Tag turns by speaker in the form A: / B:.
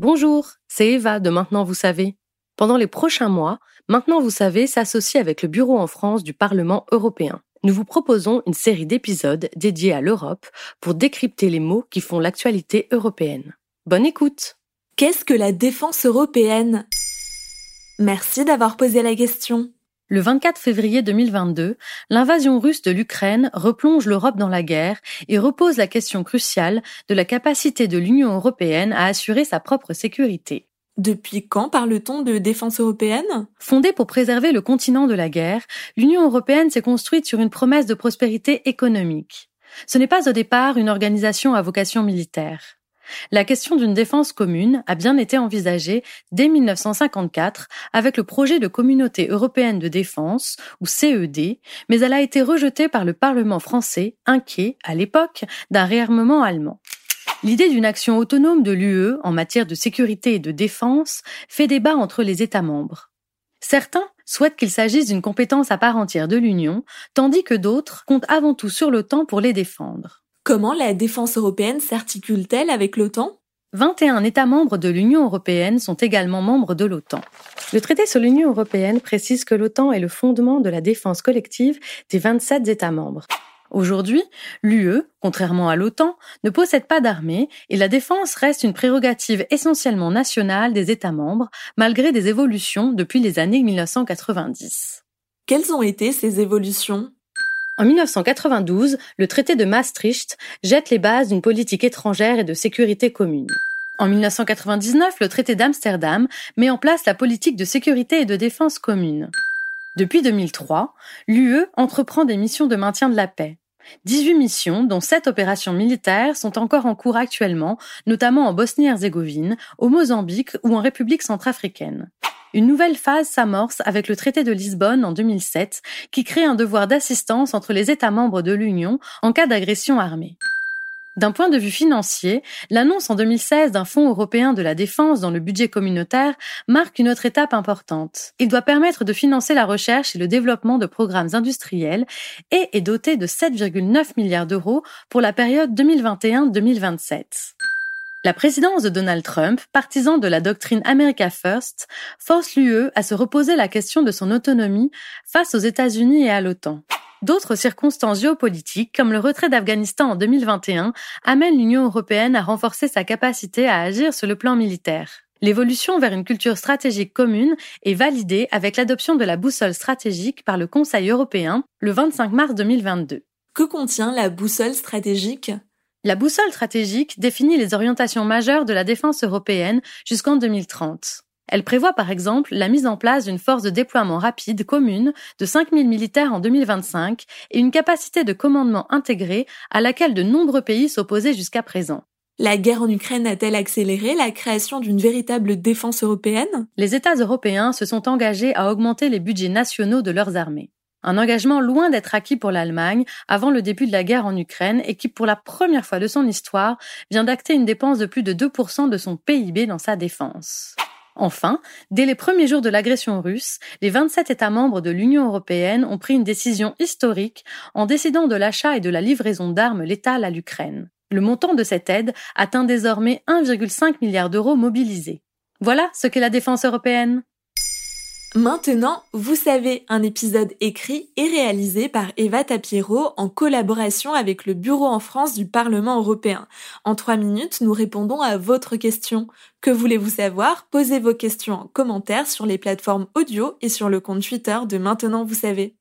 A: Bonjour, c'est Eva de Maintenant vous savez. Pendant les prochains mois, Maintenant vous savez s'associe avec le Bureau en France du Parlement européen. Nous vous proposons une série d'épisodes dédiés à l'Europe pour décrypter les mots qui font l'actualité européenne. Bonne écoute
B: Qu'est-ce que la défense européenne? Merci d'avoir posé la question.
A: Le 24 février 2022, l'invasion russe de l'Ukraine replonge l'Europe dans la guerre et repose la question cruciale de la capacité de l'Union européenne à assurer sa propre sécurité.
B: Depuis quand parle-t-on de défense européenne?
A: Fondée pour préserver le continent de la guerre, l'Union européenne s'est construite sur une promesse de prospérité économique. Ce n'est pas au départ une organisation à vocation militaire. La question d'une défense commune a bien été envisagée dès 1954 avec le projet de communauté européenne de défense, ou CED, mais elle a été rejetée par le Parlement français, inquiet, à l'époque, d'un réarmement allemand. L'idée d'une action autonome de l'UE en matière de sécurité et de défense fait débat entre les États membres. Certains souhaitent qu'il s'agisse d'une compétence à part entière de l'Union, tandis que d'autres comptent avant tout sur l'OTAN pour les défendre.
B: Comment la défense européenne s'articule-t-elle avec l'OTAN?
A: 21 États membres de l'Union européenne sont également membres de l'OTAN. Le traité sur l'Union européenne précise que l'OTAN est le fondement de la défense collective des 27 États membres. Aujourd'hui, l'UE, contrairement à l'OTAN, ne possède pas d'armée et la défense reste une prérogative essentiellement nationale des États membres, malgré des évolutions depuis les années 1990.
B: Quelles ont été ces évolutions?
A: En 1992, le traité de Maastricht jette les bases d'une politique étrangère et de sécurité commune. En 1999, le traité d'Amsterdam met en place la politique de sécurité et de défense commune. Depuis 2003, l'UE entreprend des missions de maintien de la paix. 18 missions, dont 7 opérations militaires, sont encore en cours actuellement, notamment en Bosnie-Herzégovine, au Mozambique ou en République centrafricaine. Une nouvelle phase s'amorce avec le traité de Lisbonne en 2007, qui crée un devoir d'assistance entre les États membres de l'Union en cas d'agression armée. D'un point de vue financier, l'annonce en 2016 d'un fonds européen de la défense dans le budget communautaire marque une autre étape importante. Il doit permettre de financer la recherche et le développement de programmes industriels et est doté de 7,9 milliards d'euros pour la période 2021-2027. La présidence de Donald Trump, partisan de la doctrine America First, force l'UE à se reposer la question de son autonomie face aux États-Unis et à l'OTAN. D'autres circonstances géopolitiques, comme le retrait d'Afghanistan en 2021, amènent l'Union européenne à renforcer sa capacité à agir sur le plan militaire. L'évolution vers une culture stratégique commune est validée avec l'adoption de la boussole stratégique par le Conseil européen le 25 mars 2022.
B: Que contient la boussole stratégique?
A: La boussole stratégique définit les orientations majeures de la défense européenne jusqu'en 2030. Elle prévoit par exemple la mise en place d'une force de déploiement rapide commune de 5000 militaires en 2025 et une capacité de commandement intégrée à laquelle de nombreux pays s'opposaient jusqu'à présent.
B: La guerre en Ukraine a-t-elle accéléré la création d'une véritable défense européenne?
A: Les États européens se sont engagés à augmenter les budgets nationaux de leurs armées. Un engagement loin d'être acquis pour l'Allemagne avant le début de la guerre en Ukraine et qui, pour la première fois de son histoire, vient d'acter une dépense de plus de 2% de son PIB dans sa défense. Enfin, dès les premiers jours de l'agression russe, les 27 États membres de l'Union européenne ont pris une décision historique en décidant de l'achat et de la livraison d'armes létales à l'Ukraine. Le montant de cette aide atteint désormais 1,5 milliard d'euros mobilisés. Voilà ce qu'est la défense européenne.
B: Maintenant, vous savez, un épisode écrit et réalisé par Eva Tapiero en collaboration avec le Bureau en France du Parlement européen. En trois minutes, nous répondons à votre question. Que voulez-vous savoir? Posez vos questions en commentaire sur les plateformes audio et sur le compte Twitter de Maintenant, vous savez.